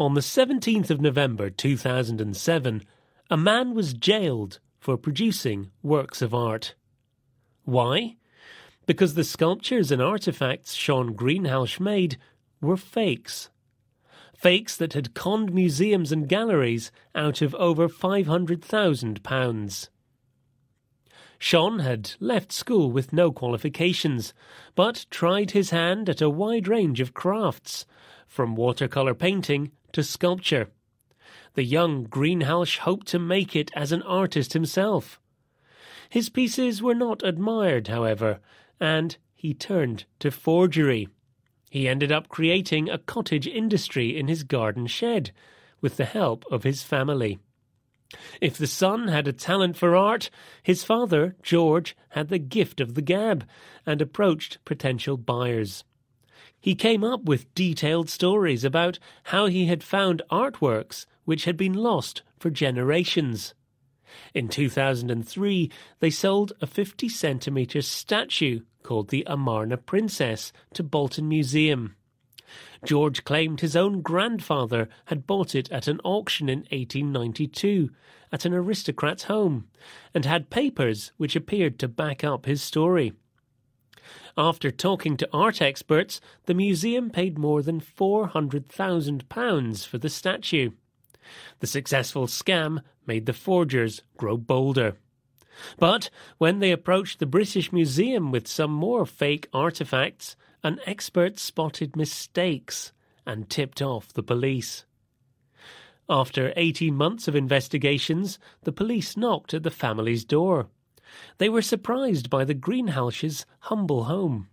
On the 17th of November 2007, a man was jailed for producing works of art. Why? Because the sculptures and artifacts Shaun Greenhalgh made were fakes. Fakes that had conned museums and galleries out of over £500,000. Shaun had left school with no qualifications, but tried his hand at a wide range of crafts, from watercolour painting to sculpture. The young Greenhalgh hoped to make it as an artist himself. His pieces were not admired, however, and he turned to forgery. He ended up creating a cottage industry in his garden shed with the help of his family. If the son had a talent for art, his father, George, had the gift of the gab and approached potential buyers. He came up with detailed stories about how he had found artworks which had been lost for generations. In 2003, they sold a 50 centimetre statue called the Amarna Princess to Bolton Museum. George claimed his own grandfather had bought it at an auction in 1892 at an aristocrat's home and had papers which appeared to back up his story. After talking to art experts, the museum paid more than £400,000 for the statue. The successful scam made the forgers grow bolder. But when they approached the British Museum with some more fake artifacts, an expert spotted mistakes and tipped off the police. After 18 months of investigations, the police knocked at the family's door. They were surprised by the Greenhalghs' humble home.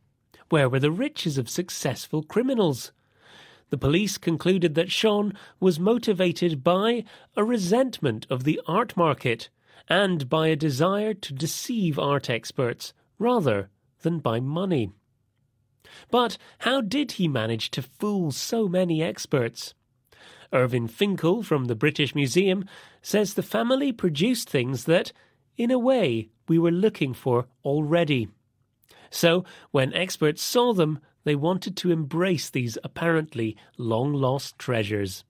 Where were the riches of successful criminals? The police concluded that Shaun was motivated by a resentment of the art market and by a desire to deceive art experts rather than by money. But how did he manage to fool so many experts? Irving Finkel from the British Museum says the family produced things that, in a way, we were looking for already. So, when experts saw them, they wanted to embrace these apparently long lost treasures.